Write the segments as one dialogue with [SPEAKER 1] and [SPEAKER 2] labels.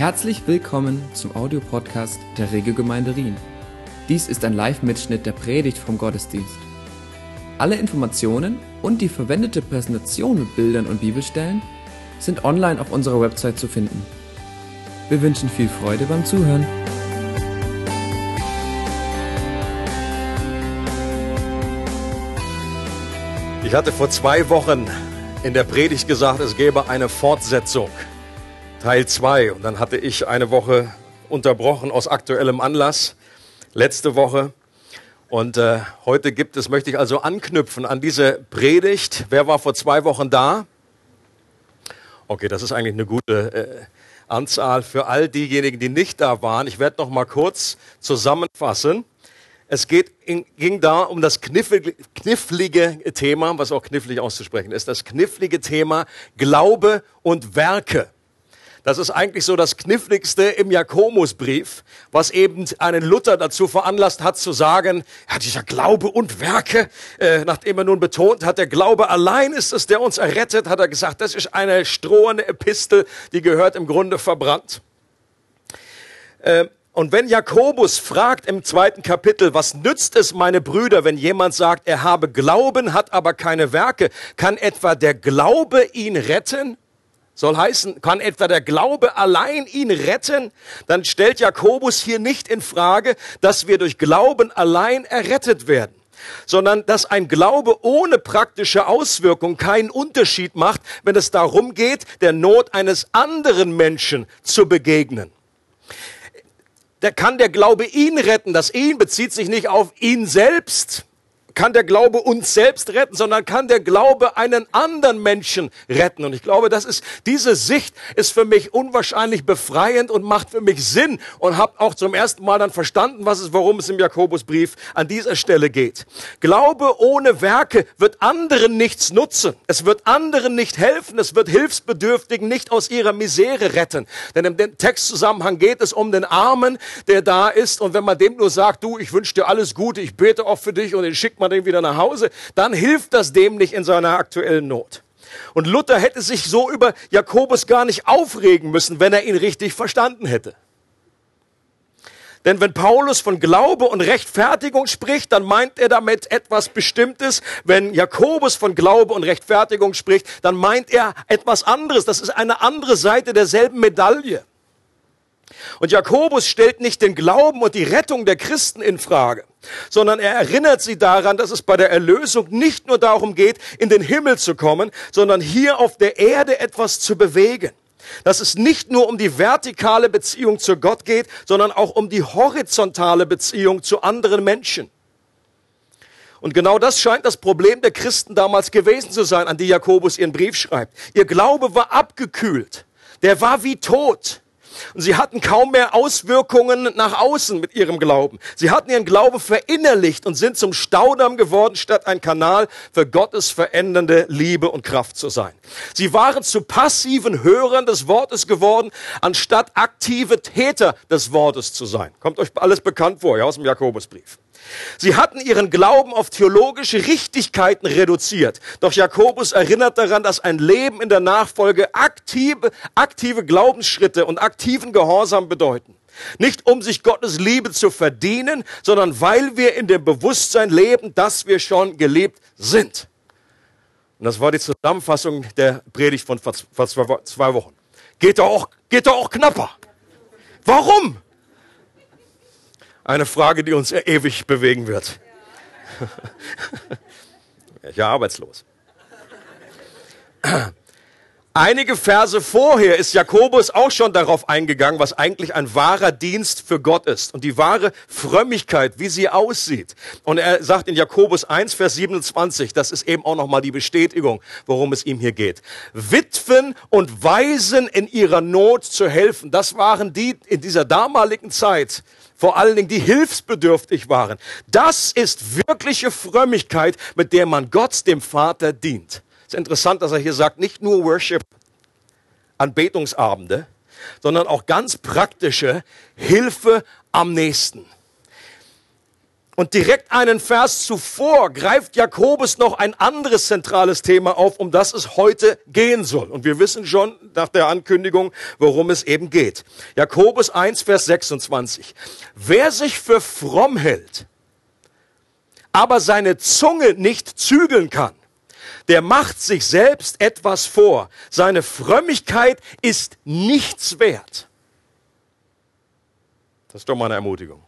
[SPEAKER 1] Herzlich willkommen zum Audiopodcast der Regelgemeinde Rien. Dies ist ein Live-Mitschnitt der Predigt vom Gottesdienst. Alle Informationen und die verwendete Präsentation mit Bildern und Bibelstellen sind online auf unserer Website zu finden. Wir wünschen viel Freude beim Zuhören.
[SPEAKER 2] Ich hatte vor zwei Wochen in der Predigt gesagt, es gäbe eine Fortsetzung, Teil 2. Und dann hatte ich eine Woche unterbrochen aus aktuellem Anlass, letzte Woche. Und äh, heute gibt es, möchte ich also anknüpfen an diese Predigt. Wer war vor zwei Wochen da? Okay, das ist eigentlich eine gute äh, Anzahl für all diejenigen, die nicht da waren. Ich werde noch mal kurz zusammenfassen. Es geht, ging da um das knifflige, knifflige Thema, was auch knifflig auszusprechen ist, das knifflige Thema Glaube und Werke. Das ist eigentlich so das Kniffligste im Jakobusbrief, was eben einen Luther dazu veranlasst hat zu sagen, ja, dieser Glaube und Werke, äh, nachdem er nun betont hat, der Glaube allein ist es, der uns errettet, hat er gesagt, das ist eine strohende Epistel, die gehört im Grunde verbrannt. Äh, und wenn Jakobus fragt im zweiten Kapitel, was nützt es, meine Brüder, wenn jemand sagt, er habe Glauben, hat aber keine Werke, kann etwa der Glaube ihn retten? Soll heißen, kann etwa der Glaube allein ihn retten? Dann stellt Jakobus hier nicht in Frage, dass wir durch Glauben allein errettet werden sondern dass ein Glaube ohne praktische Auswirkung keinen Unterschied macht, wenn es darum geht, der Not eines anderen Menschen zu begegnen der kann der Glaube ihn retten. Das ihn bezieht sich nicht auf ihn selbst, kann der Glaube uns selbst retten, sondern kann der Glaube einen anderen Menschen retten. Und ich glaube, das ist, diese Sicht ist für mich unwahrscheinlich befreiend und macht für mich Sinn und habe auch zum ersten Mal dann verstanden, was es, worum es im Jakobusbrief an dieser Stelle geht. Glaube ohne Werke wird anderen nichts nutzen. Es wird anderen nicht helfen. Es wird Hilfsbedürftigen nicht aus ihrer Misere retten. Denn im Textzusammenhang geht es um den Armen, der da ist. Und wenn man dem nur sagt, du, ich wünsche dir alles Gute, ich bete auch für dich und den schickt man den wieder nach Hause, dann hilft das dem nicht in seiner aktuellen Not. Und Luther hätte sich so über Jakobus gar nicht aufregen müssen, wenn er ihn richtig verstanden hätte. Denn wenn Paulus von Glaube und Rechtfertigung spricht, dann meint er damit etwas Bestimmtes. Wenn Jakobus von Glaube und Rechtfertigung spricht, dann meint er etwas anderes. Das ist eine andere Seite derselben Medaille. Und Jakobus stellt nicht den Glauben und die Rettung der Christen in Frage, sondern er erinnert sie daran, dass es bei der Erlösung nicht nur darum geht, in den Himmel zu kommen, sondern hier auf der Erde etwas zu bewegen. Dass es nicht nur um die vertikale Beziehung zu Gott geht, sondern auch um die horizontale Beziehung zu anderen Menschen. Und genau das scheint das Problem der Christen damals gewesen zu sein, an die Jakobus ihren Brief schreibt. Ihr Glaube war abgekühlt. Der war wie tot. Und sie hatten kaum mehr Auswirkungen nach außen mit ihrem Glauben. Sie hatten ihren Glauben verinnerlicht und sind zum Staudamm geworden, statt ein Kanal für Gottes verändernde Liebe und Kraft zu sein. Sie waren zu passiven Hörern des Wortes geworden, anstatt aktive Täter des Wortes zu sein. Kommt euch alles bekannt vor, ja, aus dem Jakobusbrief. Sie hatten ihren Glauben auf theologische Richtigkeiten reduziert. Doch Jakobus erinnert daran, dass ein Leben in der Nachfolge aktive, aktive Glaubensschritte und aktiven Gehorsam bedeuten. Nicht um sich Gottes Liebe zu verdienen, sondern weil wir in dem Bewusstsein leben, dass wir schon gelebt sind. Und das war die Zusammenfassung der Predigt von vor zwei Wochen. Geht doch auch, geht doch auch knapper. Warum? Eine Frage, die uns ewig bewegen wird. Ja, arbeitslos. Einige Verse vorher ist Jakobus auch schon darauf eingegangen, was eigentlich ein wahrer Dienst für Gott ist und die wahre Frömmigkeit, wie sie aussieht. Und er sagt in Jakobus 1, Vers 27, das ist eben auch nochmal die Bestätigung, worum es ihm hier geht. Witwen und Waisen in ihrer Not zu helfen, das waren die in dieser damaligen Zeit, vor allen Dingen die hilfsbedürftig waren. Das ist wirkliche Frömmigkeit, mit der man Gott, dem Vater, dient. Es ist interessant, dass er hier sagt, nicht nur Worship, Anbetungsabende, sondern auch ganz praktische Hilfe am nächsten. Und direkt einen Vers zuvor greift Jakobus noch ein anderes zentrales Thema auf, um das es heute gehen soll. Und wir wissen schon nach der Ankündigung, worum es eben geht. Jakobus 1, Vers 26. Wer sich für fromm hält, aber seine Zunge nicht zügeln kann, der macht sich selbst etwas vor. Seine Frömmigkeit ist nichts wert. Das ist doch mal eine Ermutigung.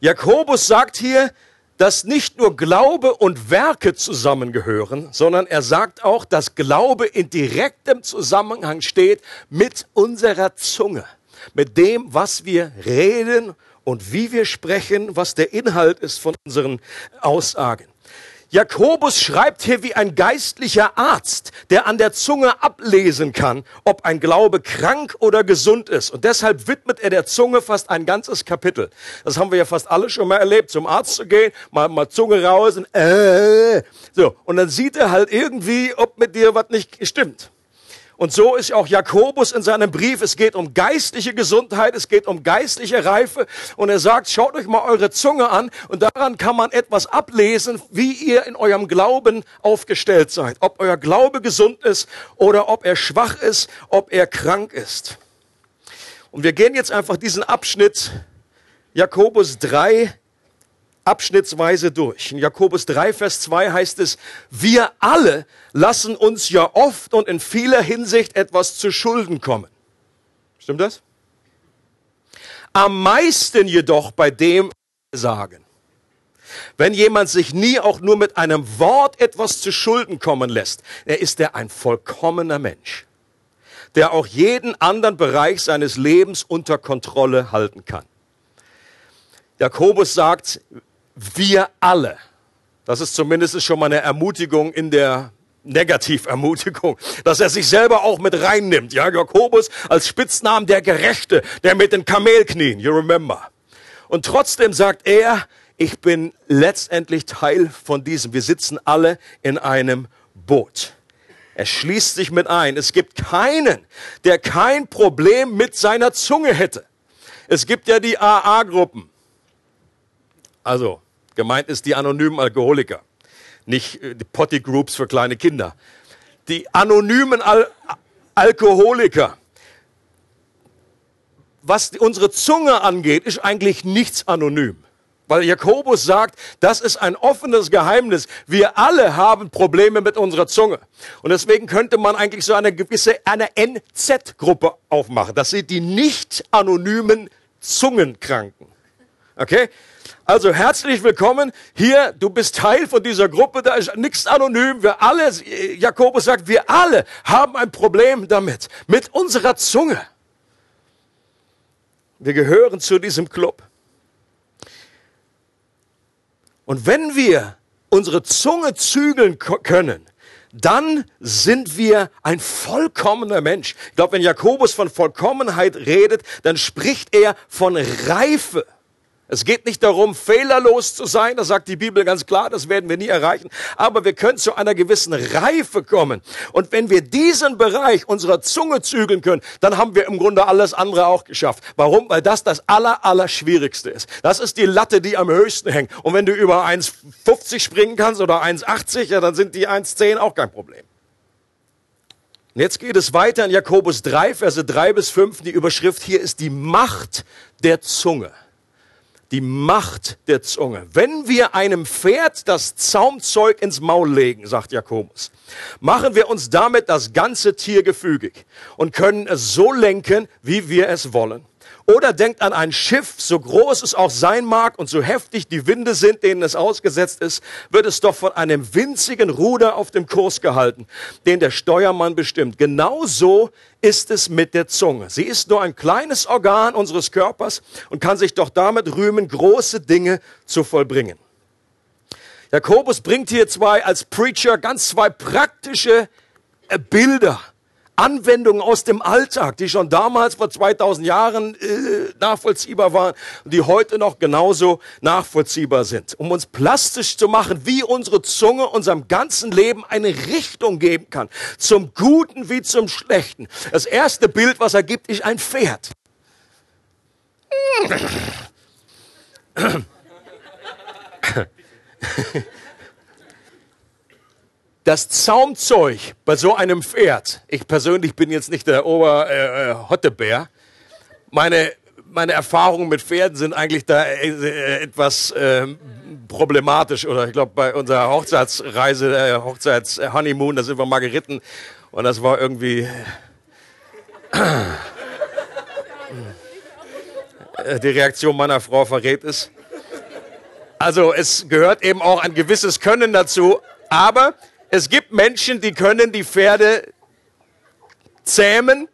[SPEAKER 2] Jakobus sagt hier, dass nicht nur Glaube und Werke zusammengehören, sondern er sagt auch, dass Glaube in direktem Zusammenhang steht mit unserer Zunge, mit dem, was wir reden und wie wir sprechen, was der Inhalt ist von unseren Aussagen. Jakobus schreibt hier wie ein geistlicher Arzt, der an der Zunge ablesen kann, ob ein Glaube krank oder gesund ist. Und deshalb widmet er der Zunge fast ein ganzes Kapitel. Das haben wir ja fast alle schon mal erlebt, zum Arzt zu gehen, mal, mal Zunge raus und äh, so. Und dann sieht er halt irgendwie, ob mit dir was nicht stimmt. Und so ist auch Jakobus in seinem Brief. Es geht um geistliche Gesundheit, es geht um geistliche Reife. Und er sagt, schaut euch mal eure Zunge an und daran kann man etwas ablesen, wie ihr in eurem Glauben aufgestellt seid. Ob euer Glaube gesund ist oder ob er schwach ist, ob er krank ist. Und wir gehen jetzt einfach diesen Abschnitt Jakobus 3 abschnittsweise durch. In Jakobus 3, Vers 2 heißt es, wir alle lassen uns ja oft und in vieler Hinsicht etwas zu Schulden kommen. Stimmt das? Am meisten jedoch bei dem sagen. Wenn jemand sich nie auch nur mit einem Wort etwas zu Schulden kommen lässt, er ist er ein vollkommener Mensch, der auch jeden anderen Bereich seines Lebens unter Kontrolle halten kann. Jakobus sagt, wir alle. Das ist zumindest schon mal eine Ermutigung in der Negativermutigung, dass er sich selber auch mit reinnimmt. Ja, Jakobus als Spitznamen der Gerechte, der mit den Kamelknien, you remember. Und trotzdem sagt er, ich bin letztendlich Teil von diesem. Wir sitzen alle in einem Boot. Er schließt sich mit ein. Es gibt keinen, der kein Problem mit seiner Zunge hätte. Es gibt ja die AA-Gruppen. Also, gemeint ist die anonymen Alkoholiker, nicht äh, die Potty Groups für kleine Kinder. Die anonymen Al Alkoholiker. Was unsere Zunge angeht, ist eigentlich nichts anonym. Weil Jakobus sagt, das ist ein offenes Geheimnis. Wir alle haben Probleme mit unserer Zunge. Und deswegen könnte man eigentlich so eine gewisse, eine NZ-Gruppe aufmachen. Das sind die nicht anonymen Zungenkranken. Okay? Also herzlich willkommen hier. Du bist Teil von dieser Gruppe. Da ist nichts anonym. Wir alle, Jakobus sagt, wir alle haben ein Problem damit. Mit unserer Zunge. Wir gehören zu diesem Club. Und wenn wir unsere Zunge zügeln können, dann sind wir ein vollkommener Mensch. Ich glaube, wenn Jakobus von Vollkommenheit redet, dann spricht er von Reife. Es geht nicht darum, fehlerlos zu sein, das sagt die Bibel ganz klar, das werden wir nie erreichen, aber wir können zu einer gewissen Reife kommen. Und wenn wir diesen Bereich unserer Zunge zügeln können, dann haben wir im Grunde alles andere auch geschafft. Warum? Weil das das aller, aller Schwierigste ist. Das ist die Latte, die am höchsten hängt. Und wenn du über 1,50 springen kannst oder 1,80, ja, dann sind die 1,10 auch kein Problem. Und jetzt geht es weiter in Jakobus 3, Verse 3 bis 5. Die Überschrift hier ist die Macht der Zunge die Macht der Zunge. Wenn wir einem Pferd das Zaumzeug ins Maul legen, sagt Jakobus, machen wir uns damit das ganze Tier gefügig und können es so lenken, wie wir es wollen. Oder denkt an ein Schiff, so groß es auch sein mag und so heftig die Winde sind, denen es ausgesetzt ist, wird es doch von einem winzigen Ruder auf dem Kurs gehalten, den der Steuermann bestimmt. Genauso ist es mit der Zunge. Sie ist nur ein kleines Organ unseres Körpers und kann sich doch damit rühmen, große Dinge zu vollbringen. Jakobus bringt hier zwei als Preacher ganz zwei praktische äh, Bilder Anwendungen aus dem Alltag, die schon damals vor 2000 Jahren äh, nachvollziehbar waren und die heute noch genauso nachvollziehbar sind, um uns plastisch zu machen, wie unsere Zunge unserem ganzen Leben eine Richtung geben kann, zum Guten wie zum Schlechten. Das erste Bild, was er gibt, ist ein Pferd. Das Zaumzeug bei so einem Pferd, ich persönlich bin jetzt nicht der Ober-Hottebär, äh, meine, meine Erfahrungen mit Pferden sind eigentlich da äh, etwas äh, problematisch. Oder ich glaube, bei unserer Hochzeitsreise, äh, Hochzeits-Honeymoon, da sind wir mal geritten und das war irgendwie... die Reaktion meiner Frau verrät es. Also es gehört eben auch ein gewisses Können dazu, aber es gibt Menschen, die können die Pferde zähmen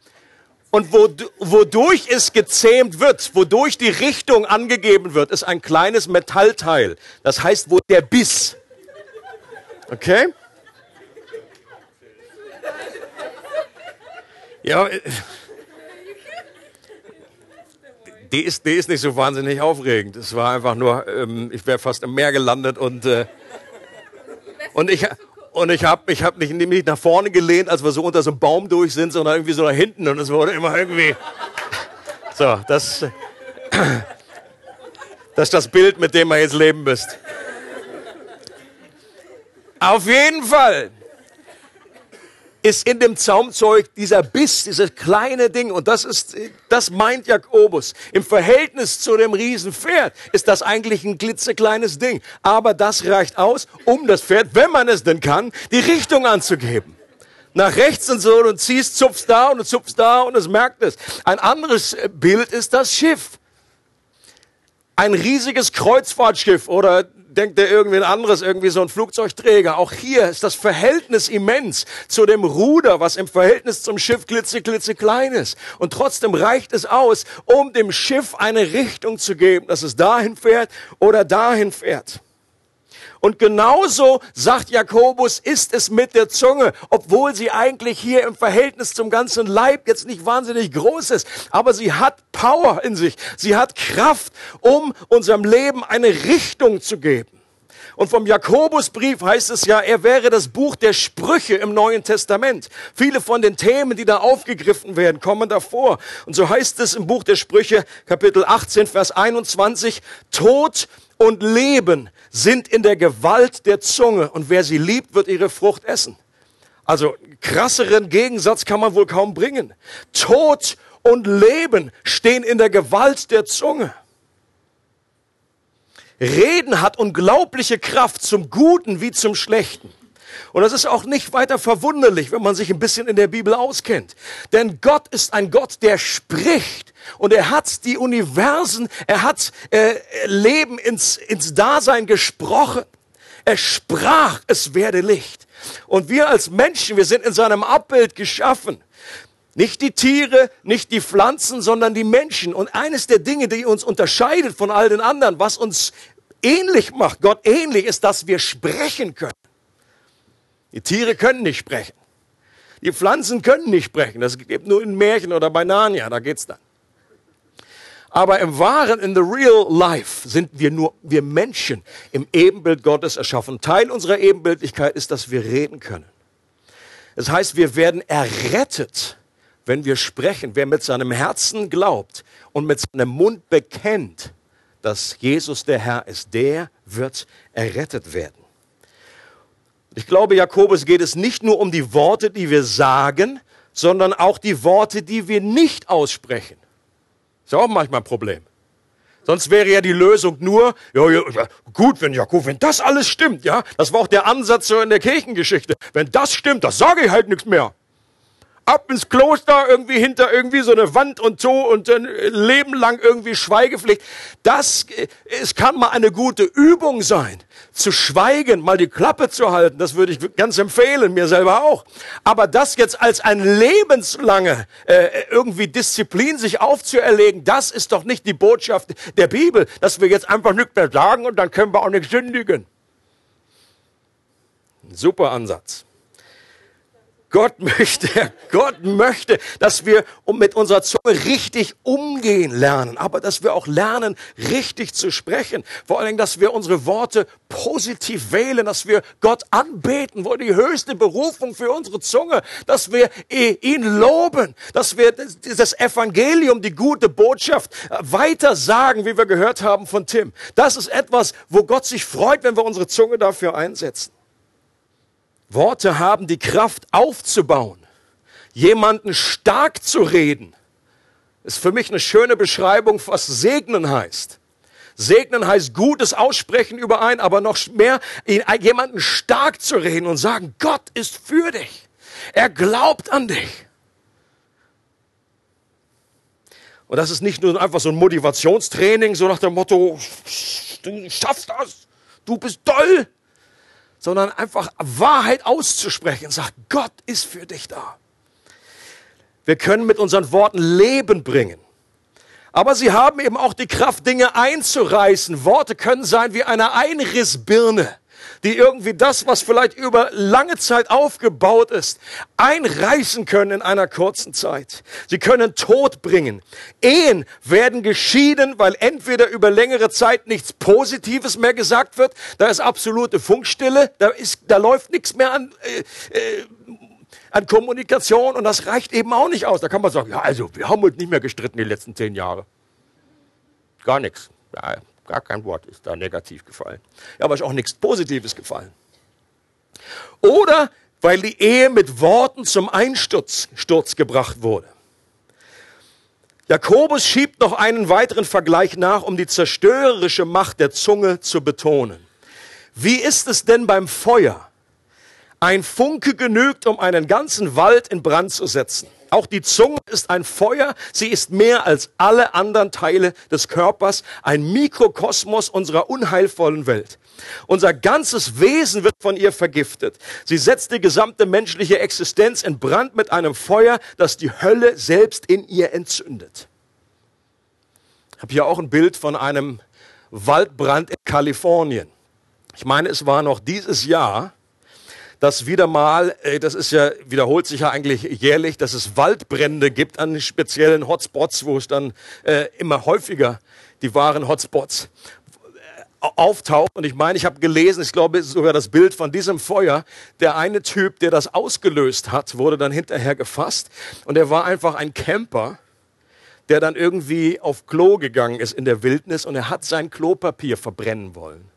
[SPEAKER 2] und wodurch es gezähmt wird, wodurch die Richtung angegeben wird, ist ein kleines Metallteil. Das heißt, wo der Biss. Okay? Ja, äh, die ist, die ist nicht so wahnsinnig aufregend. Es war einfach nur, ähm, ich wäre fast im Meer gelandet und, äh, und ich, und ich habe ich hab nicht, nicht nach vorne gelehnt, als wir so unter so einem Baum durch sind, sondern irgendwie so nach hinten. Und es wurde immer irgendwie. So, das, das ist das Bild, mit dem ihr jetzt leben müsst. Auf jeden Fall ist in dem Zaumzeug dieser Biss, dieses kleine Ding. Und das ist, das meint Jakobus. Im Verhältnis zu dem Riesenpferd ist das eigentlich ein klitzekleines Ding. Aber das reicht aus, um das Pferd, wenn man es denn kann, die Richtung anzugeben. Nach rechts und so, und ziehst, zupfst da und zupfst da und es merkt es. Ein anderes Bild ist das Schiff. Ein riesiges Kreuzfahrtschiff oder denkt er irgendwie ein anderes, irgendwie so ein Flugzeugträger. Auch hier ist das Verhältnis immens zu dem Ruder, was im Verhältnis zum Schiff klitze, klitze klein ist. Und trotzdem reicht es aus, um dem Schiff eine Richtung zu geben, dass es dahin fährt oder dahin fährt. Und genauso, sagt Jakobus, ist es mit der Zunge, obwohl sie eigentlich hier im Verhältnis zum ganzen Leib jetzt nicht wahnsinnig groß ist, aber sie hat Power in sich, sie hat Kraft, um unserem Leben eine Richtung zu geben. Und vom Jakobusbrief heißt es ja, er wäre das Buch der Sprüche im Neuen Testament. Viele von den Themen, die da aufgegriffen werden, kommen davor. Und so heißt es im Buch der Sprüche, Kapitel 18, Vers 21, Tod und Leben sind in der Gewalt der Zunge und wer sie liebt, wird ihre Frucht essen. Also krasseren Gegensatz kann man wohl kaum bringen. Tod und Leben stehen in der Gewalt der Zunge. Reden hat unglaubliche Kraft zum Guten wie zum Schlechten. Und das ist auch nicht weiter verwunderlich, wenn man sich ein bisschen in der Bibel auskennt. Denn Gott ist ein Gott, der spricht. Und er hat die Universen, er hat äh, Leben ins, ins Dasein gesprochen. Er sprach, es werde Licht. Und wir als Menschen, wir sind in seinem Abbild geschaffen. Nicht die Tiere, nicht die Pflanzen, sondern die Menschen. Und eines der Dinge, die uns unterscheidet von all den anderen, was uns ähnlich macht, Gott ähnlich, ist, dass wir sprechen können. Die Tiere können nicht sprechen. Die Pflanzen können nicht sprechen. Das gibt nur in Märchen oder bei Narnia, da geht's dann. Aber im wahren, in the real life, sind wir nur, wir Menschen im Ebenbild Gottes erschaffen. Teil unserer Ebenbildlichkeit ist, dass wir reden können. Das heißt, wir werden errettet, wenn wir sprechen. Wer mit seinem Herzen glaubt und mit seinem Mund bekennt, dass Jesus der Herr ist, der wird errettet werden. Ich glaube, Jakobus geht es nicht nur um die Worte, die wir sagen, sondern auch die Worte, die wir nicht aussprechen. Ist ja auch manchmal ein Problem. Sonst wäre ja die Lösung nur, ja, ja, gut, wenn Jakob, wenn das alles stimmt, ja, das war auch der Ansatz so in der Kirchengeschichte. Wenn das stimmt, das sage ich halt nichts mehr ab ins Kloster, irgendwie hinter irgendwie so eine Wand und so und ein Leben lang irgendwie Schweigepflicht. Das, es kann mal eine gute Übung sein, zu schweigen, mal die Klappe zu halten. Das würde ich ganz empfehlen, mir selber auch. Aber das jetzt als ein lebenslange äh, irgendwie Disziplin sich aufzuerlegen, das ist doch nicht die Botschaft der Bibel, dass wir jetzt einfach nichts mehr sagen und dann können wir auch nicht sündigen. Super Ansatz. Gott möchte, Gott möchte, dass wir mit unserer Zunge richtig umgehen lernen, aber dass wir auch lernen, richtig zu sprechen. Vor allen Dingen, dass wir unsere Worte positiv wählen, dass wir Gott anbeten, wo die höchste Berufung für unsere Zunge, dass wir ihn loben, dass wir das Evangelium, die gute Botschaft äh, weiter sagen, wie wir gehört haben von Tim. Das ist etwas, wo Gott sich freut, wenn wir unsere Zunge dafür einsetzen. Worte haben die Kraft aufzubauen, jemanden stark zu reden. Ist für mich eine schöne Beschreibung, was segnen heißt. Segnen heißt gutes Aussprechen über einen, aber noch mehr jemanden stark zu reden und sagen, Gott ist für dich. Er glaubt an dich. Und das ist nicht nur einfach so ein Motivationstraining, so nach dem Motto, du schaffst das, du bist toll, sondern einfach Wahrheit auszusprechen. Sagt, Gott ist für dich da. Wir können mit unseren Worten Leben bringen. Aber sie haben eben auch die Kraft, Dinge einzureißen. Worte können sein wie eine Einrissbirne die irgendwie das, was vielleicht über lange Zeit aufgebaut ist, einreißen können in einer kurzen Zeit. Sie können Tod bringen. Ehen werden geschieden, weil entweder über längere Zeit nichts Positives mehr gesagt wird, da ist absolute Funkstille, da, ist, da läuft nichts mehr an, äh, äh, an Kommunikation und das reicht eben auch nicht aus. Da kann man sagen, ja, also wir haben uns nicht mehr gestritten die letzten zehn Jahre. Gar nichts. Ja, Gar kein Wort ist da negativ gefallen. Ja, aber ist auch nichts Positives gefallen. Oder weil die Ehe mit Worten zum Einsturz Sturz gebracht wurde. Jakobus schiebt noch einen weiteren Vergleich nach, um die zerstörerische Macht der Zunge zu betonen. Wie ist es denn beim Feuer? Ein Funke genügt, um einen ganzen Wald in Brand zu setzen. Auch die Zunge ist ein Feuer. Sie ist mehr als alle anderen Teile des Körpers, ein Mikrokosmos unserer unheilvollen Welt. Unser ganzes Wesen wird von ihr vergiftet. Sie setzt die gesamte menschliche Existenz in Brand mit einem Feuer, das die Hölle selbst in ihr entzündet. Ich habe hier auch ein Bild von einem Waldbrand in Kalifornien. Ich meine, es war noch dieses Jahr dass wieder mal, äh, das ist ja, wiederholt sich ja eigentlich jährlich, dass es Waldbrände gibt an speziellen Hotspots, wo es dann äh, immer häufiger die wahren Hotspots äh, auftaucht. Und ich meine, ich habe gelesen, ich glaube sogar das Bild von diesem Feuer, der eine Typ, der das ausgelöst hat, wurde dann hinterher gefasst. Und er war einfach ein Camper, der dann irgendwie auf Klo gegangen ist in der Wildnis und er hat sein Klopapier verbrennen wollen.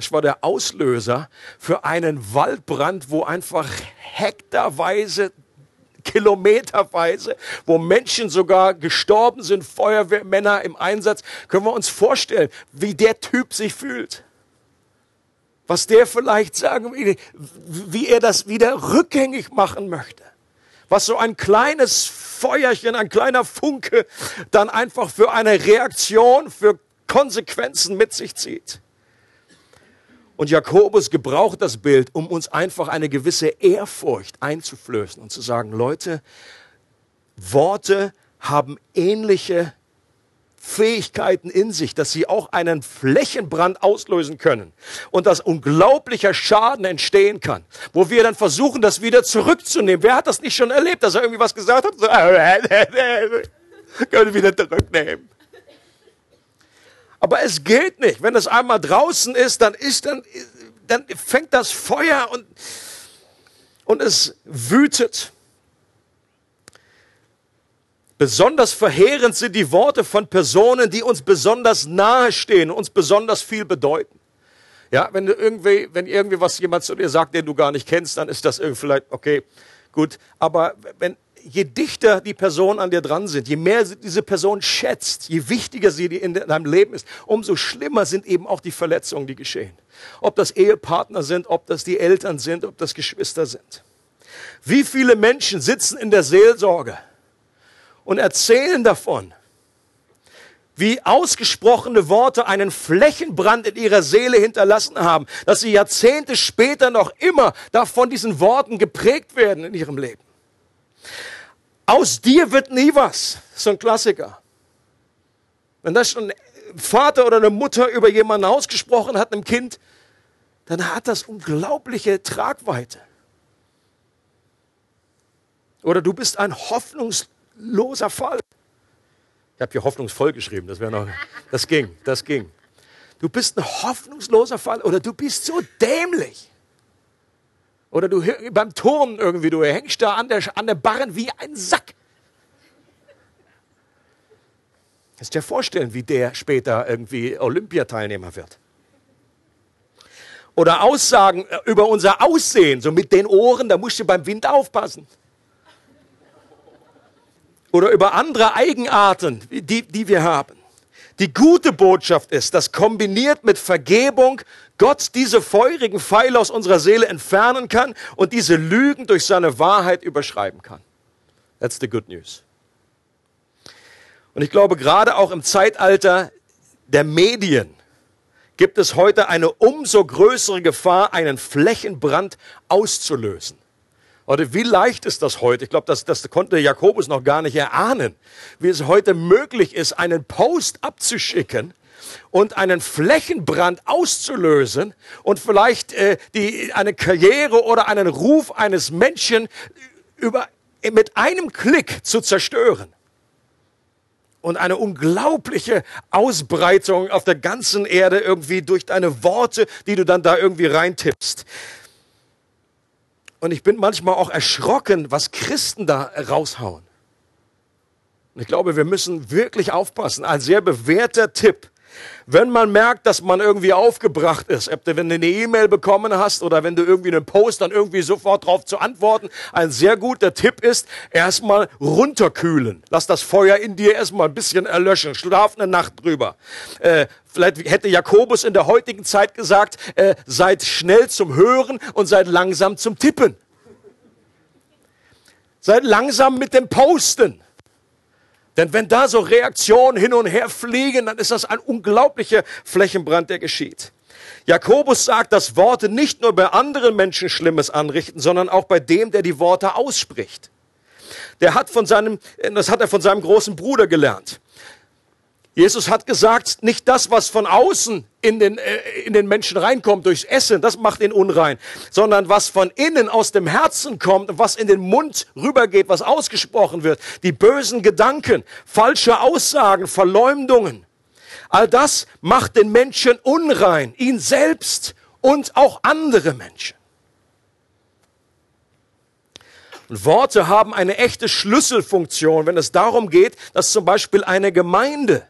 [SPEAKER 2] Das war der Auslöser für einen Waldbrand, wo einfach hektarweise kilometerweise, wo Menschen sogar gestorben sind, Feuerwehrmänner im Einsatz. Können wir uns vorstellen, wie der Typ sich fühlt? Was der vielleicht sagen will, wie er das wieder rückgängig machen möchte. Was so ein kleines Feuerchen, ein kleiner Funke dann einfach für eine Reaktion, für Konsequenzen mit sich zieht. Und Jakobus gebraucht das Bild, um uns einfach eine gewisse Ehrfurcht einzuflößen und zu sagen, Leute, Worte haben ähnliche Fähigkeiten in sich, dass sie auch einen Flächenbrand auslösen können und dass unglaublicher Schaden entstehen kann, wo wir dann versuchen, das wieder zurückzunehmen. Wer hat das nicht schon erlebt, dass er irgendwie was gesagt hat? Können wieder zurücknehmen. Aber es geht nicht. Wenn es einmal draußen ist, dann ist dann, dann fängt das Feuer und, und es wütet. Besonders verheerend sind die Worte von Personen, die uns besonders nahe stehen, uns besonders viel bedeuten. Ja, wenn du irgendwie, wenn irgendwie was jemand zu dir sagt, den du gar nicht kennst, dann ist das irgendwie vielleicht, okay, gut. Aber wenn je dichter die Personen an dir dran sind, je mehr diese Person schätzt, je wichtiger sie in deinem Leben ist, umso schlimmer sind eben auch die Verletzungen, die geschehen. Ob das Ehepartner sind, ob das die Eltern sind, ob das Geschwister sind. Wie viele Menschen sitzen in der Seelsorge und erzählen davon, wie ausgesprochene Worte einen Flächenbrand in ihrer Seele hinterlassen haben, dass sie Jahrzehnte später noch immer davon diesen Worten geprägt werden in ihrem Leben. Aus dir wird nie was. So ein Klassiker. Wenn das schon ein Vater oder eine Mutter über jemanden ausgesprochen hat, einem Kind, dann hat das unglaubliche Tragweite. Oder du bist ein hoffnungsloser Fall. Ich habe hier hoffnungsvoll geschrieben, das wäre noch, das ging, das ging. Du bist ein hoffnungsloser Fall oder du bist so dämlich. Oder du beim Turnen irgendwie, du hängst da an der, an der Barren wie ein Sack. Kannst dir vorstellen, wie der später irgendwie Olympiateilnehmer wird. Oder Aussagen äh, über unser Aussehen, so mit den Ohren, da musst du beim Wind aufpassen. Oder über andere Eigenarten, die, die wir haben. Die gute Botschaft ist, dass kombiniert mit Vergebung Gott diese feurigen Pfeile aus unserer Seele entfernen kann und diese Lügen durch seine Wahrheit überschreiben kann. That's the good news. Und ich glaube, gerade auch im Zeitalter der Medien gibt es heute eine umso größere Gefahr, einen Flächenbrand auszulösen. Oder wie leicht ist das heute? Ich glaube, das, das konnte Jakobus noch gar nicht erahnen, wie es heute möglich ist, einen Post abzuschicken und einen Flächenbrand auszulösen und vielleicht äh, die, eine Karriere oder einen Ruf eines Menschen über, mit einem Klick zu zerstören und eine unglaubliche Ausbreitung auf der ganzen Erde irgendwie durch deine Worte, die du dann da irgendwie reintippst. Und ich bin manchmal auch erschrocken, was Christen da raushauen. Und ich glaube, wir müssen wirklich aufpassen. Ein sehr bewährter Tipp wenn man merkt, dass man irgendwie aufgebracht ist, ob du, wenn du eine E-Mail bekommen hast oder wenn du irgendwie einen Post dann irgendwie sofort darauf zu antworten, ein sehr guter Tipp ist, erstmal runterkühlen. Lass das Feuer in dir erstmal ein bisschen erlöschen. Schlaf eine Nacht drüber. Äh, vielleicht hätte Jakobus in der heutigen Zeit gesagt, äh, seid schnell zum Hören und seid langsam zum Tippen. Seid langsam mit dem Posten. Denn wenn da so Reaktionen hin und her fliegen, dann ist das ein unglaublicher Flächenbrand, der geschieht. Jakobus sagt, dass Worte nicht nur bei anderen Menschen Schlimmes anrichten, sondern auch bei dem, der die Worte ausspricht. Der hat von seinem, das hat er von seinem großen Bruder gelernt. Jesus hat gesagt, nicht das, was von außen in den, äh, in den Menschen reinkommt durchs Essen, das macht ihn unrein, sondern was von innen aus dem Herzen kommt und was in den Mund rübergeht, was ausgesprochen wird, die bösen Gedanken, falsche Aussagen, Verleumdungen. All das macht den Menschen unrein, ihn selbst und auch andere Menschen. Und Worte haben eine echte Schlüsselfunktion, wenn es darum geht, dass zum Beispiel eine Gemeinde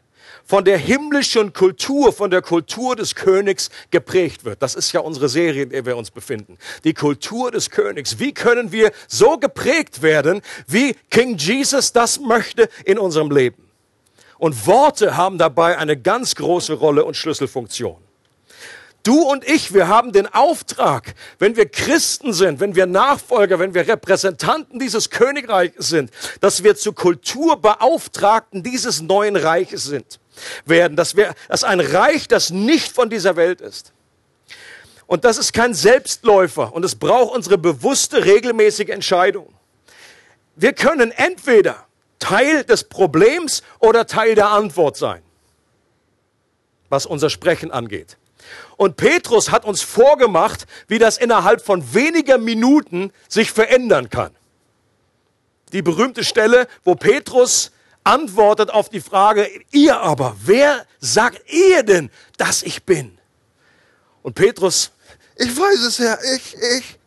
[SPEAKER 2] von der himmlischen Kultur, von der Kultur des Königs geprägt wird. Das ist ja unsere Serie, in der wir uns befinden. Die Kultur des Königs. Wie können wir so geprägt werden, wie King Jesus das möchte in unserem Leben? Und Worte haben dabei eine ganz große Rolle und Schlüsselfunktion. Du und ich, wir haben den Auftrag, wenn wir Christen sind, wenn wir Nachfolger, wenn wir Repräsentanten dieses Königreiches sind, dass wir zu Kulturbeauftragten dieses neuen Reiches sind werden. Das wäre das ein Reich, das nicht von dieser Welt ist. Und das ist kein Selbstläufer und es braucht unsere bewusste, regelmäßige Entscheidung. Wir können entweder Teil des Problems oder Teil der Antwort sein, was unser Sprechen angeht. Und Petrus hat uns vorgemacht, wie das innerhalb von weniger Minuten sich verändern kann. Die berühmte Stelle, wo Petrus antwortet auf die Frage, ihr aber, wer sagt ihr denn, dass ich bin? Und Petrus, ich weiß es, Herr, ich, ich.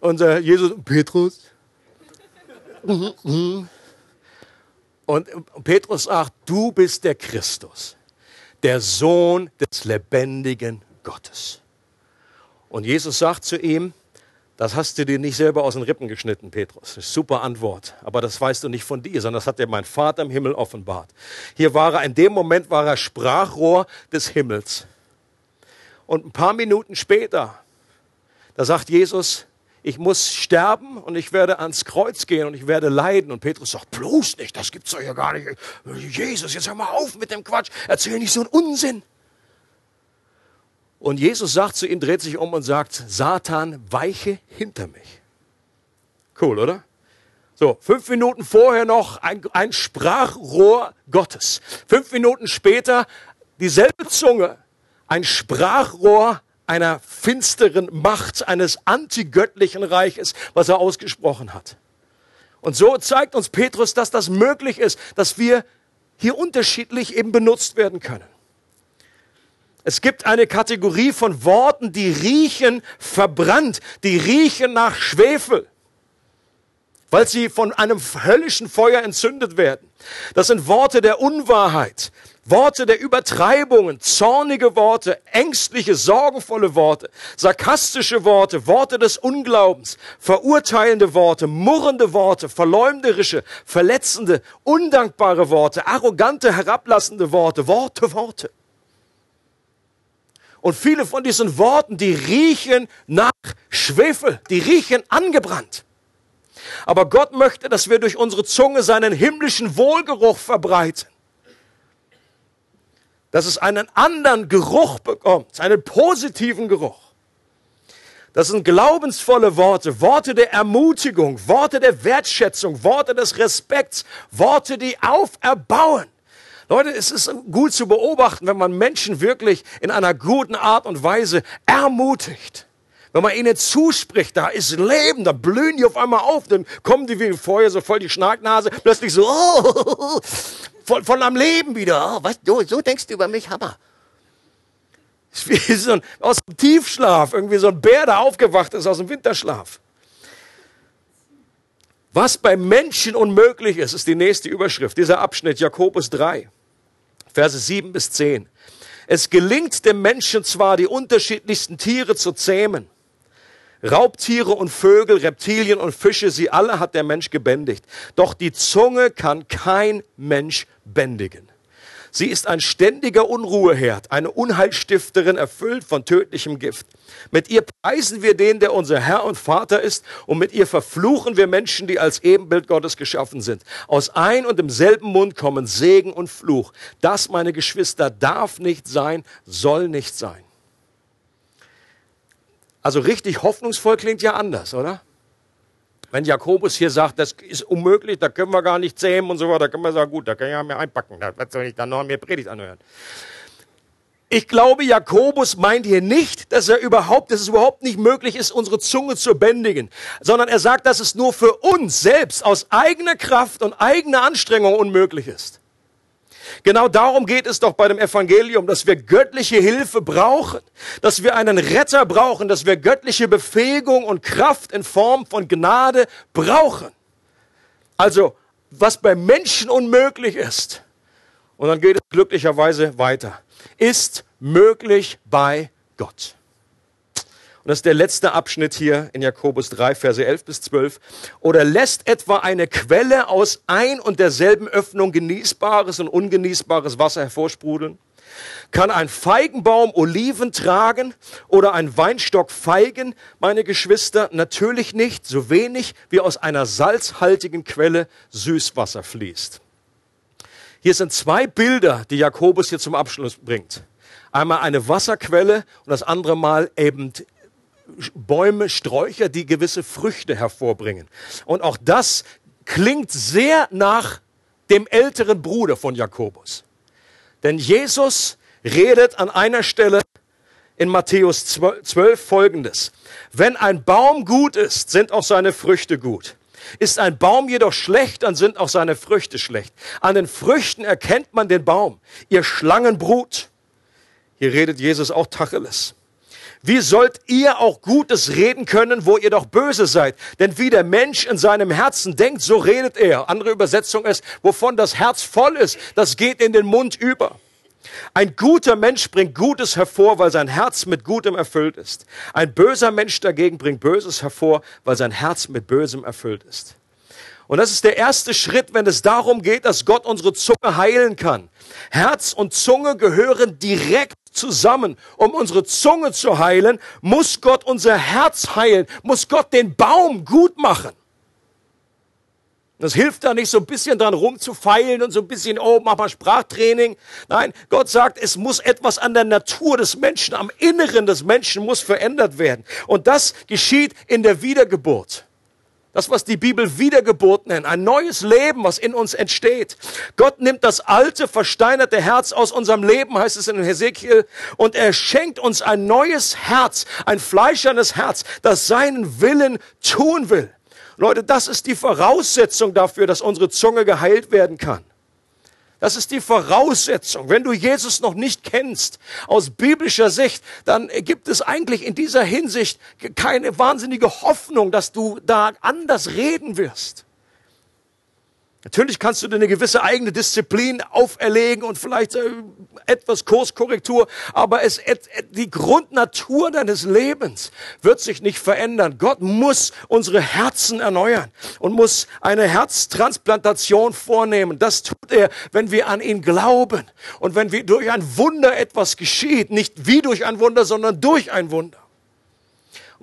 [SPEAKER 2] Und äh, Jesus, Petrus. Und Petrus sagt, du bist der Christus, der Sohn des lebendigen Gottes. Und Jesus sagt zu ihm, das hast du dir nicht selber aus den Rippen geschnitten, Petrus. Super Antwort. Aber das weißt du nicht von dir, sondern das hat dir mein Vater im Himmel offenbart. Hier war er, in dem Moment war er Sprachrohr des Himmels. Und ein paar Minuten später, da sagt Jesus, ich muss sterben und ich werde ans Kreuz gehen und ich werde leiden. Und Petrus sagt, bloß nicht, das gibt's doch ja gar nicht. Jesus, jetzt hör mal auf mit dem Quatsch, erzähl nicht so einen Unsinn. Und Jesus sagt zu ihm, dreht sich um und sagt, Satan, weiche hinter mich. Cool, oder? So, fünf Minuten vorher noch ein, ein Sprachrohr Gottes. Fünf Minuten später dieselbe Zunge, ein Sprachrohr einer finsteren Macht, eines antigöttlichen Reiches, was er ausgesprochen hat. Und so zeigt uns Petrus, dass das möglich ist, dass wir hier unterschiedlich eben benutzt werden können. Es gibt eine Kategorie von Worten, die riechen verbrannt, die riechen nach Schwefel, weil sie von einem höllischen Feuer entzündet werden. Das sind Worte der Unwahrheit, Worte der Übertreibungen, zornige Worte, ängstliche, sorgenvolle Worte, sarkastische Worte, Worte des Unglaubens, verurteilende Worte, murrende Worte, verleumderische, verletzende, undankbare Worte, arrogante, herablassende Worte, Worte, Worte. Und viele von diesen Worten, die riechen nach Schwefel, die riechen angebrannt. Aber Gott möchte, dass wir durch unsere Zunge seinen himmlischen Wohlgeruch verbreiten dass es einen anderen Geruch bekommt, einen positiven Geruch. Das sind glaubensvolle Worte, Worte der Ermutigung, Worte der Wertschätzung, Worte des Respekts, Worte, die auferbauen. Leute, es ist gut zu beobachten, wenn man Menschen wirklich in einer guten Art und Weise ermutigt. Wenn man ihnen zuspricht, da ist Leben, da blühen die auf einmal auf, dann kommen die wie vorher so voll die Schnacknase, plötzlich so, oh, von, von am Leben wieder. Oh, was, du, so denkst du über mich, Hammer. Wie so ein, aus dem Tiefschlaf, irgendwie so ein Bär, der aufgewacht ist aus dem Winterschlaf. Was bei Menschen unmöglich ist, ist die nächste Überschrift, dieser Abschnitt, Jakobus 3, Verse 7 bis 10. Es gelingt dem Menschen zwar, die unterschiedlichsten Tiere zu zähmen, Raubtiere und Vögel, Reptilien und Fische, sie alle hat der Mensch gebändigt. Doch die Zunge kann kein Mensch bändigen. Sie ist ein ständiger Unruheherd, eine Unheilstifterin, erfüllt von tödlichem Gift. Mit ihr preisen wir den, der unser Herr und Vater ist, und mit ihr verfluchen wir Menschen, die als Ebenbild Gottes geschaffen sind. Aus ein und demselben Mund kommen Segen und Fluch. Das, meine Geschwister, darf nicht sein, soll nicht sein. Also richtig hoffnungsvoll klingt ja anders, oder? Wenn Jakobus hier sagt, das ist unmöglich, da können wir gar nicht zähmen und so weiter, da können wir sagen, gut, da kann ich ja mehr einpacken, was soll ich dann noch mehr Predigt anhören? Ich glaube, Jakobus meint hier nicht, dass er überhaupt, dass es überhaupt nicht möglich ist, unsere Zunge zu bändigen, sondern er sagt, dass es nur für uns selbst aus eigener Kraft und eigener Anstrengung unmöglich ist. Genau darum geht es doch bei dem Evangelium, dass wir göttliche Hilfe brauchen, dass wir einen Retter brauchen, dass wir göttliche Befähigung und Kraft in Form von Gnade brauchen. Also, was bei Menschen unmöglich ist, und dann geht es glücklicherweise weiter, ist möglich bei Gott. Und das ist der letzte Abschnitt hier in Jakobus 3, Verse 11 bis 12. Oder lässt etwa eine Quelle aus ein und derselben Öffnung genießbares und ungenießbares Wasser hervorsprudeln? Kann ein Feigenbaum Oliven tragen oder ein Weinstock Feigen, meine Geschwister? Natürlich nicht, so wenig wie aus einer salzhaltigen Quelle Süßwasser fließt. Hier sind zwei Bilder, die Jakobus hier zum Abschluss bringt. Einmal eine Wasserquelle und das andere Mal eben Bäume, Sträucher, die gewisse Früchte hervorbringen. Und auch das klingt sehr nach dem älteren Bruder von Jakobus. Denn Jesus redet an einer Stelle in Matthäus 12 folgendes. Wenn ein Baum gut ist, sind auch seine Früchte gut. Ist ein Baum jedoch schlecht, dann sind auch seine Früchte schlecht. An den Früchten erkennt man den Baum. Ihr Schlangenbrut. Hier redet Jesus auch Tacheles. Wie sollt ihr auch Gutes reden können, wo ihr doch böse seid? Denn wie der Mensch in seinem Herzen denkt, so redet er. Andere Übersetzung ist, wovon das Herz voll ist, das geht in den Mund über. Ein guter Mensch bringt Gutes hervor, weil sein Herz mit Gutem erfüllt ist. Ein böser Mensch dagegen bringt Böses hervor, weil sein Herz mit Bösem erfüllt ist. Und das ist der erste Schritt, wenn es darum geht, dass Gott unsere Zunge heilen kann. Herz und Zunge gehören direkt zusammen. Um unsere Zunge zu heilen, muss Gott unser Herz heilen, muss Gott den Baum gut machen. Das hilft da nicht so ein bisschen dran rumzufeilen und so ein bisschen, oh, mach mal Sprachtraining. Nein, Gott sagt, es muss etwas an der Natur des Menschen, am Inneren des Menschen muss verändert werden. Und das geschieht in der Wiedergeburt. Das, was die Bibel Wiedergeburt nennt, ein neues Leben, was in uns entsteht. Gott nimmt das alte, versteinerte Herz aus unserem Leben, heißt es in Hesekiel, und er schenkt uns ein neues Herz, ein fleischernes Herz, das seinen Willen tun will. Leute, das ist die Voraussetzung dafür, dass unsere Zunge geheilt werden kann. Das ist die Voraussetzung. Wenn du Jesus noch nicht kennst, aus biblischer Sicht, dann gibt es eigentlich in dieser Hinsicht keine wahnsinnige Hoffnung, dass du da anders reden wirst. Natürlich kannst du dir eine gewisse eigene Disziplin auferlegen und vielleicht äh, etwas Kurskorrektur, aber es, die Grundnatur deines Lebens wird sich nicht verändern. Gott muss unsere Herzen erneuern und muss eine Herztransplantation vornehmen. Das tut er, wenn wir an ihn glauben und wenn wir durch ein Wunder etwas geschieht, nicht wie durch ein Wunder, sondern durch ein Wunder.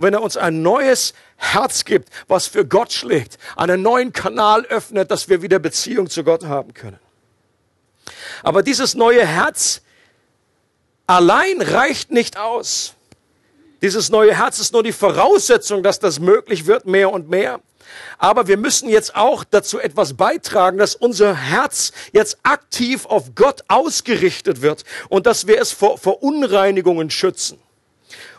[SPEAKER 2] Wenn er uns ein neues Herz gibt, was für Gott schlägt, einen neuen Kanal öffnet, dass wir wieder Beziehung zu Gott haben können. Aber dieses neue Herz allein reicht nicht aus. Dieses neue Herz ist nur die Voraussetzung, dass das möglich wird, mehr und mehr. Aber wir müssen jetzt auch dazu etwas beitragen, dass unser Herz jetzt aktiv auf Gott ausgerichtet wird und dass wir es vor Verunreinigungen schützen.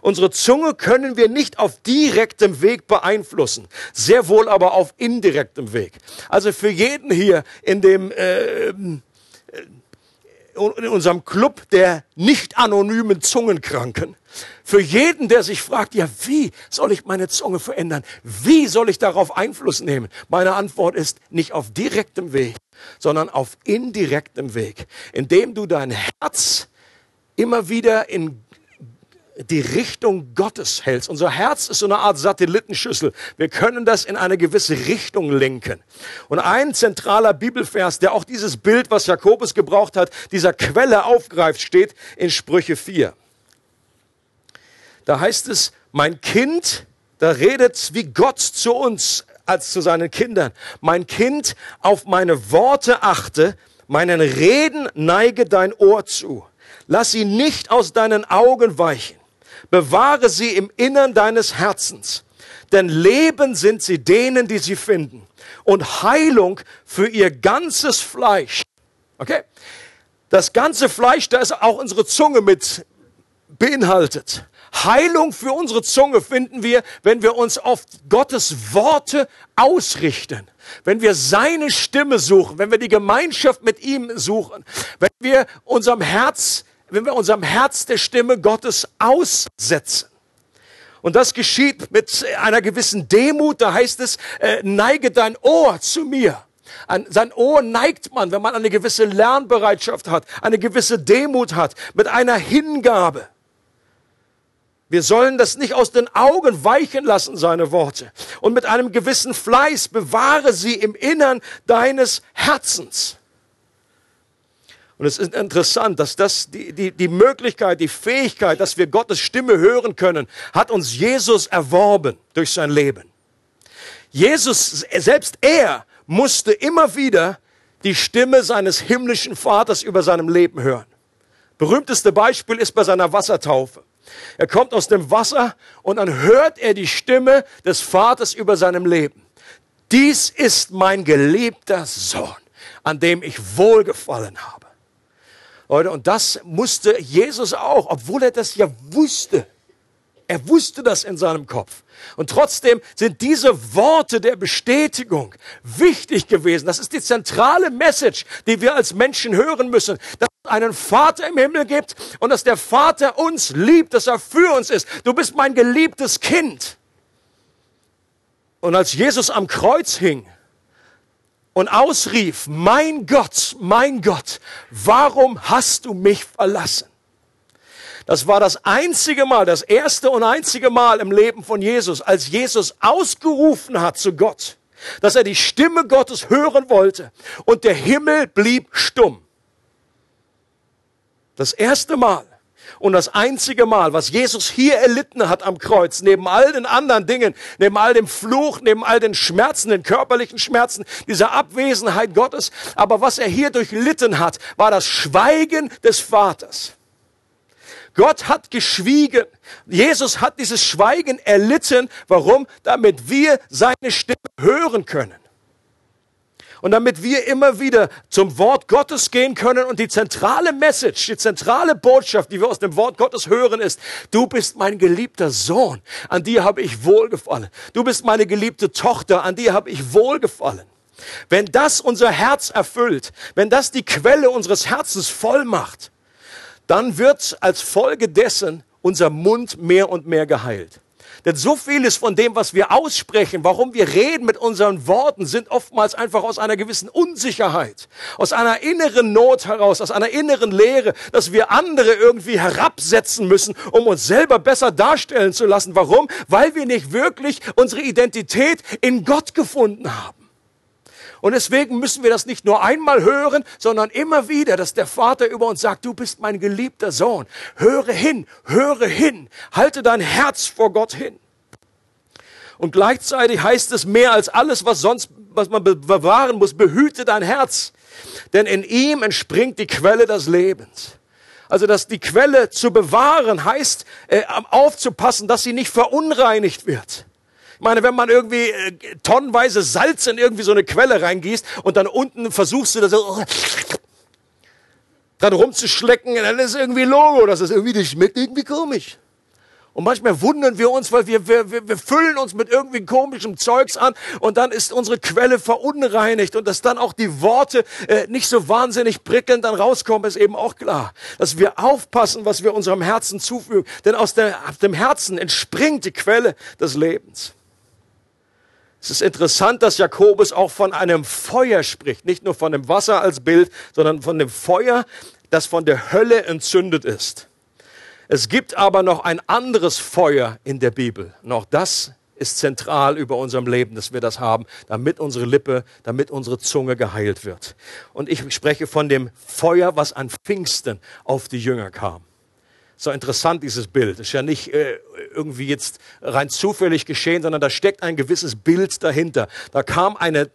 [SPEAKER 2] Unsere Zunge können wir nicht auf direktem Weg beeinflussen, sehr wohl aber auf indirektem Weg. Also für jeden hier in dem äh, in unserem Club der nicht anonymen Zungenkranken, für jeden, der sich fragt, ja, wie soll ich meine Zunge verändern? Wie soll ich darauf Einfluss nehmen? Meine Antwort ist nicht auf direktem Weg, sondern auf indirektem Weg, indem du dein Herz immer wieder in die Richtung Gottes hältst. Unser Herz ist so eine Art Satellitenschüssel. Wir können das in eine gewisse Richtung lenken. Und ein zentraler Bibelvers, der auch dieses Bild, was Jakobus gebraucht hat, dieser Quelle aufgreift, steht in Sprüche 4. Da heißt es, mein Kind, da redet wie Gott zu uns als zu seinen Kindern. Mein Kind, auf meine Worte achte, meinen Reden neige dein Ohr zu. Lass sie nicht aus deinen Augen weichen bewahre sie im Innern deines Herzens. Denn Leben sind sie denen, die sie finden. Und Heilung für ihr ganzes Fleisch. Okay? Das ganze Fleisch, da ist auch unsere Zunge mit beinhaltet. Heilung für unsere Zunge finden wir, wenn wir uns auf Gottes Worte ausrichten, wenn wir seine Stimme suchen, wenn wir die Gemeinschaft mit ihm suchen, wenn wir unserem Herz wenn wir unserem Herz der Stimme Gottes aussetzen. Und das geschieht mit einer gewissen Demut. Da heißt es, äh, neige dein Ohr zu mir. An sein Ohr neigt man, wenn man eine gewisse Lernbereitschaft hat, eine gewisse Demut hat, mit einer Hingabe. Wir sollen das nicht aus den Augen weichen lassen, seine Worte. Und mit einem gewissen Fleiß bewahre sie im Innern deines Herzens. Und es ist interessant, dass das die, die, die Möglichkeit, die Fähigkeit, dass wir Gottes Stimme hören können, hat uns Jesus erworben durch sein Leben. Jesus, selbst er, musste immer wieder die Stimme seines himmlischen Vaters über seinem Leben hören. Berühmteste Beispiel ist bei seiner Wassertaufe. Er kommt aus dem Wasser und dann hört er die Stimme des Vaters über seinem Leben. Dies ist mein geliebter Sohn, an dem ich wohlgefallen habe. Leute, und das musste Jesus auch, obwohl er das ja wusste. Er wusste das in seinem Kopf. Und trotzdem sind diese Worte der Bestätigung wichtig gewesen. Das ist die zentrale Message, die wir als Menschen hören müssen. Dass es einen Vater im Himmel gibt und dass der Vater uns liebt, dass er für uns ist. Du bist mein geliebtes Kind. Und als Jesus am Kreuz hing, und ausrief, mein Gott, mein Gott, warum hast du mich verlassen? Das war das einzige Mal, das erste und einzige Mal im Leben von Jesus, als Jesus ausgerufen hat zu Gott, dass er die Stimme Gottes hören wollte und der Himmel blieb stumm. Das erste Mal und das einzige Mal, was Jesus hier erlitten hat am Kreuz, neben all den anderen Dingen, neben all dem Fluch, neben all den Schmerzen, den körperlichen Schmerzen, dieser Abwesenheit Gottes, aber was er hier durchlitten hat, war das Schweigen des Vaters. Gott hat geschwiegen. Jesus hat dieses Schweigen erlitten. Warum? Damit wir seine Stimme hören können. Und damit wir immer wieder zum Wort Gottes gehen können und die zentrale Message, die zentrale Botschaft, die wir aus dem Wort Gottes hören, ist, du bist mein geliebter Sohn, an dir habe ich wohlgefallen. Du bist meine geliebte Tochter, an dir habe ich wohlgefallen. Wenn das unser Herz erfüllt, wenn das die Quelle unseres Herzens voll macht, dann wird als Folge dessen unser Mund mehr und mehr geheilt. Denn so vieles von dem, was wir aussprechen, warum wir reden mit unseren Worten, sind oftmals einfach aus einer gewissen Unsicherheit, aus einer inneren Not heraus, aus einer inneren Leere, dass wir andere irgendwie herabsetzen müssen, um uns selber besser darstellen zu lassen. Warum? Weil wir nicht wirklich unsere Identität in Gott gefunden haben. Und deswegen müssen wir das nicht nur einmal hören, sondern immer wieder, dass der Vater über uns sagt, du bist mein geliebter Sohn. Höre hin, höre hin, halte dein Herz vor Gott hin. Und gleichzeitig heißt es mehr als alles, was sonst, was man bewahren muss, behüte dein Herz. Denn in ihm entspringt die Quelle des Lebens. Also, dass die Quelle zu bewahren heißt, äh, aufzupassen, dass sie nicht verunreinigt wird. Ich meine, wenn man irgendwie äh, tonnenweise Salz in irgendwie so eine Quelle reingießt und dann unten versuchst du das so dran rumzuschlecken, dann ist irgendwie Logo, das ist irgendwie, das schmeckt irgendwie komisch. Und manchmal wundern wir uns, weil wir, wir, wir, füllen uns mit irgendwie komischem Zeugs an und dann ist unsere Quelle verunreinigt und dass dann auch die Worte äh, nicht so wahnsinnig prickelnd dann rauskommen, ist eben auch klar. Dass wir aufpassen, was wir unserem Herzen zufügen, denn aus, der, aus dem Herzen entspringt die Quelle des Lebens. Es ist interessant, dass Jakobus auch von einem Feuer spricht, nicht nur von dem Wasser als Bild, sondern von dem Feuer, das von der Hölle entzündet ist. Es gibt aber noch ein anderes Feuer in der Bibel. Noch das ist zentral über unserem Leben, dass wir das haben, damit unsere Lippe, damit unsere Zunge geheilt wird. Und ich spreche von dem Feuer, was an Pfingsten auf die Jünger kam. So interessant dieses Bild. Ist ja nicht äh, irgendwie jetzt rein zufällig geschehen, sondern da steckt ein gewisses Bild dahinter. Da kam eine,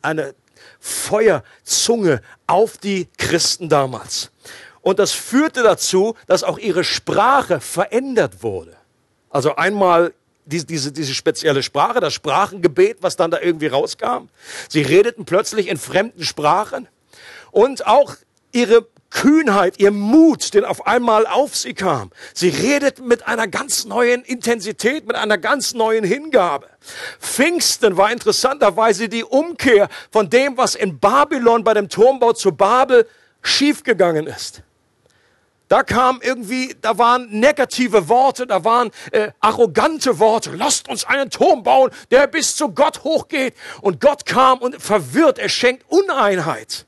[SPEAKER 2] eine Feuerzunge auf die Christen damals. Und das führte dazu, dass auch ihre Sprache verändert wurde. Also einmal diese, diese, diese spezielle Sprache, das Sprachengebet, was dann da irgendwie rauskam. Sie redeten plötzlich in fremden Sprachen. Und auch ihre Kühnheit, ihr Mut, den auf einmal auf sie kam. Sie redet mit einer ganz neuen Intensität, mit einer ganz neuen Hingabe. Pfingsten war interessanterweise die Umkehr von dem, was in Babylon bei dem Turmbau zu Babel schiefgegangen ist. Da kam irgendwie, da waren negative Worte, da waren äh, arrogante Worte. Lasst uns einen Turm bauen, der bis zu Gott hochgeht. Und Gott kam und verwirrt, er schenkt Uneinheit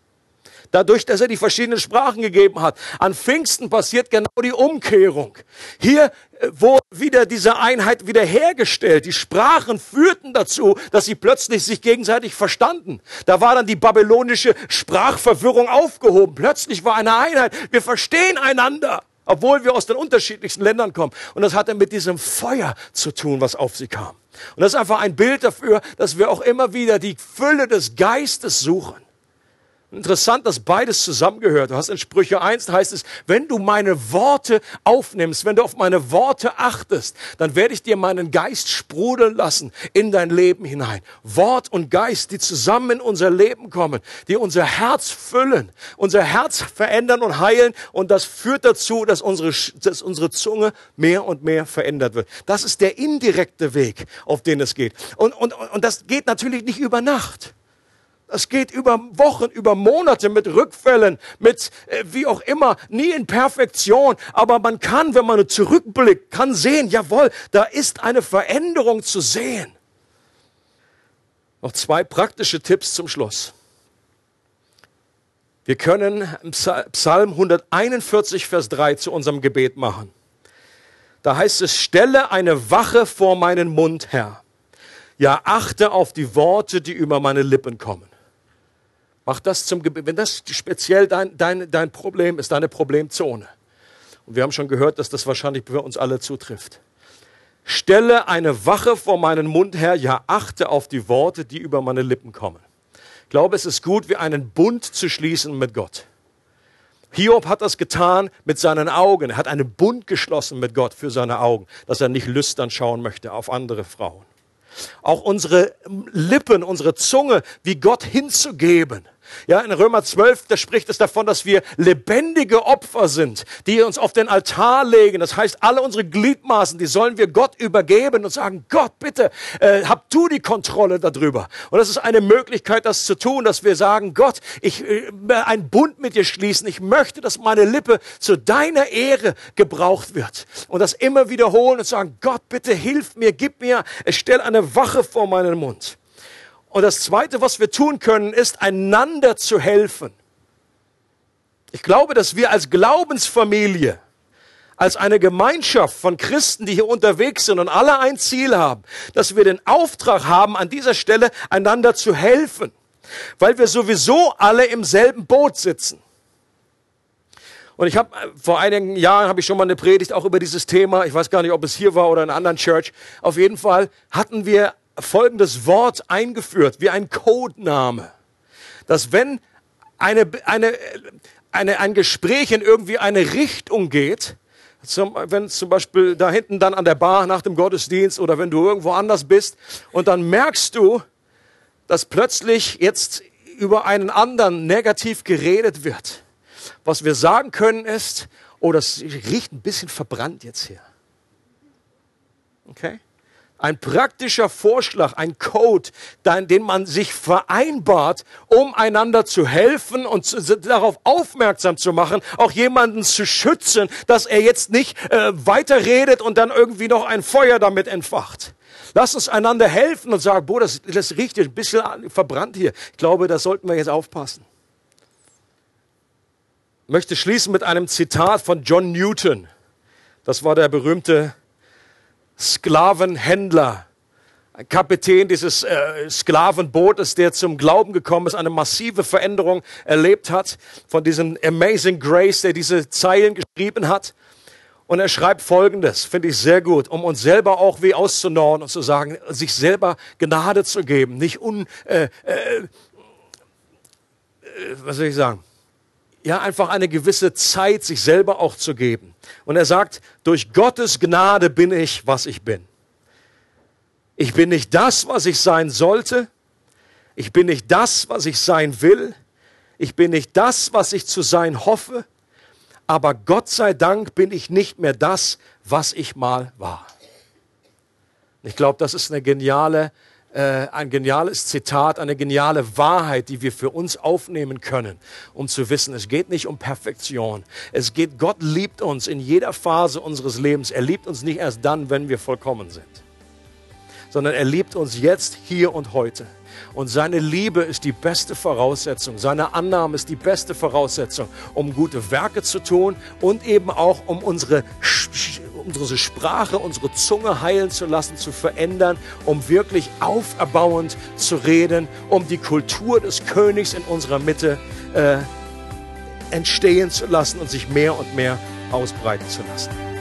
[SPEAKER 2] dadurch, dass er die verschiedenen Sprachen gegeben hat. An Pfingsten passiert genau die Umkehrung. Hier äh, wurde wieder diese Einheit wiederhergestellt. Die Sprachen führten dazu, dass sie plötzlich sich gegenseitig verstanden. Da war dann die babylonische Sprachverwirrung aufgehoben. Plötzlich war eine Einheit. Wir verstehen einander obwohl wir aus den unterschiedlichsten Ländern kommen. Und das hatte mit diesem Feuer zu tun, was auf sie kam. Und das ist einfach ein Bild dafür, dass wir auch immer wieder die Fülle des Geistes suchen. Interessant, dass beides zusammengehört. Du hast in Sprüche 1, heißt es, wenn du meine Worte aufnimmst, wenn du auf meine Worte achtest, dann werde ich dir meinen Geist sprudeln lassen in dein Leben hinein. Wort und Geist, die zusammen in unser Leben kommen, die unser Herz füllen, unser Herz verändern und heilen. Und das führt dazu, dass unsere, dass unsere Zunge mehr und mehr verändert wird. Das ist der indirekte Weg, auf den es geht. Und, und, und das geht natürlich nicht über Nacht. Es geht über Wochen, über Monate mit Rückfällen, mit äh, wie auch immer, nie in Perfektion. Aber man kann, wenn man zurückblickt, kann sehen, jawohl, da ist eine Veränderung zu sehen. Noch zwei praktische Tipps zum Schluss. Wir können Psalm 141, Vers 3 zu unserem Gebet machen. Da heißt es, stelle eine Wache vor meinen Mund, Herr. Ja, achte auf die Worte, die über meine Lippen kommen. Mach das zum Gebet. Wenn das speziell dein, dein, dein Problem ist, deine Problemzone. Und wir haben schon gehört, dass das wahrscheinlich für uns alle zutrifft. Stelle eine Wache vor meinen Mund her, ja achte auf die Worte, die über meine Lippen kommen. Ich glaube, es ist gut, wie einen Bund zu schließen mit Gott. Hiob hat das getan mit seinen Augen. Er hat einen Bund geschlossen mit Gott für seine Augen, dass er nicht lüstern schauen möchte auf andere Frauen. auch unsere Lippen, unsere Zunge wie Gott hinzugeben. Ja, in Römer 12, da spricht es davon, dass wir lebendige Opfer sind, die uns auf den Altar legen. Das heißt, alle unsere Gliedmaßen, die sollen wir Gott übergeben und sagen, Gott, bitte, äh, hab du die Kontrolle darüber. Und das ist eine Möglichkeit, das zu tun, dass wir sagen, Gott, ich äh, einen Bund mit dir schließen. Ich möchte, dass meine Lippe zu deiner Ehre gebraucht wird. Und das immer wiederholen und sagen, Gott, bitte hilf mir, gib mir, stell eine Wache vor meinen Mund. Und das Zweite, was wir tun können, ist, einander zu helfen. Ich glaube, dass wir als Glaubensfamilie, als eine Gemeinschaft von Christen, die hier unterwegs sind und alle ein Ziel haben, dass wir den Auftrag haben, an dieser Stelle einander zu helfen, weil wir sowieso alle im selben Boot sitzen. Und ich habe vor einigen Jahren habe ich schon mal eine Predigt auch über dieses Thema. Ich weiß gar nicht, ob es hier war oder in einer anderen Church. Auf jeden Fall hatten wir folgendes Wort eingeführt, wie ein Codename. Dass wenn eine, eine, eine, ein Gespräch in irgendwie eine Richtung geht, zum, wenn zum Beispiel da hinten dann an der Bar nach dem Gottesdienst oder wenn du irgendwo anders bist und dann merkst du, dass plötzlich jetzt über einen anderen negativ geredet wird. Was wir sagen können ist, oh, das riecht ein bisschen verbrannt jetzt hier. Okay? Ein praktischer Vorschlag, ein Code, den man sich vereinbart, um einander zu helfen und darauf aufmerksam zu machen, auch jemanden zu schützen, dass er jetzt nicht äh, weiterredet und dann irgendwie noch ein Feuer damit entfacht. Lass uns einander helfen und sagen, boah, das, das riecht ein bisschen verbrannt hier. Ich glaube, da sollten wir jetzt aufpassen. Ich möchte schließen mit einem Zitat von John Newton. Das war der berühmte Sklavenhändler, ein Kapitän dieses äh, Sklavenbootes, der zum Glauben gekommen ist, eine massive Veränderung erlebt hat von diesem Amazing Grace, der diese Zeilen geschrieben hat. Und er schreibt Folgendes, finde ich sehr gut, um uns selber auch wie auszunorren und zu sagen, sich selber Gnade zu geben, nicht un, äh, äh, äh was soll ich sagen, ja, einfach eine gewisse Zeit sich selber auch zu geben. Und er sagt, durch Gottes Gnade bin ich, was ich bin. Ich bin nicht das, was ich sein sollte. Ich bin nicht das, was ich sein will. Ich bin nicht das, was ich zu sein hoffe. Aber Gott sei Dank bin ich nicht mehr das, was ich mal war. Ich glaube, das ist eine geniale äh, ein geniales Zitat, eine geniale Wahrheit, die wir für uns aufnehmen können, um zu wissen, es geht nicht um Perfektion. Es geht, Gott liebt uns in jeder Phase unseres Lebens. Er liebt uns nicht erst dann, wenn wir vollkommen sind, sondern er liebt uns jetzt, hier und heute. Und seine Liebe ist die beste Voraussetzung, seine Annahme ist die beste Voraussetzung, um gute Werke zu tun und eben auch um unsere unsere Sprache, unsere Zunge heilen zu lassen, zu verändern, um wirklich auferbauend zu reden, um die Kultur des Königs in unserer Mitte äh, entstehen zu lassen und sich mehr und mehr ausbreiten zu lassen.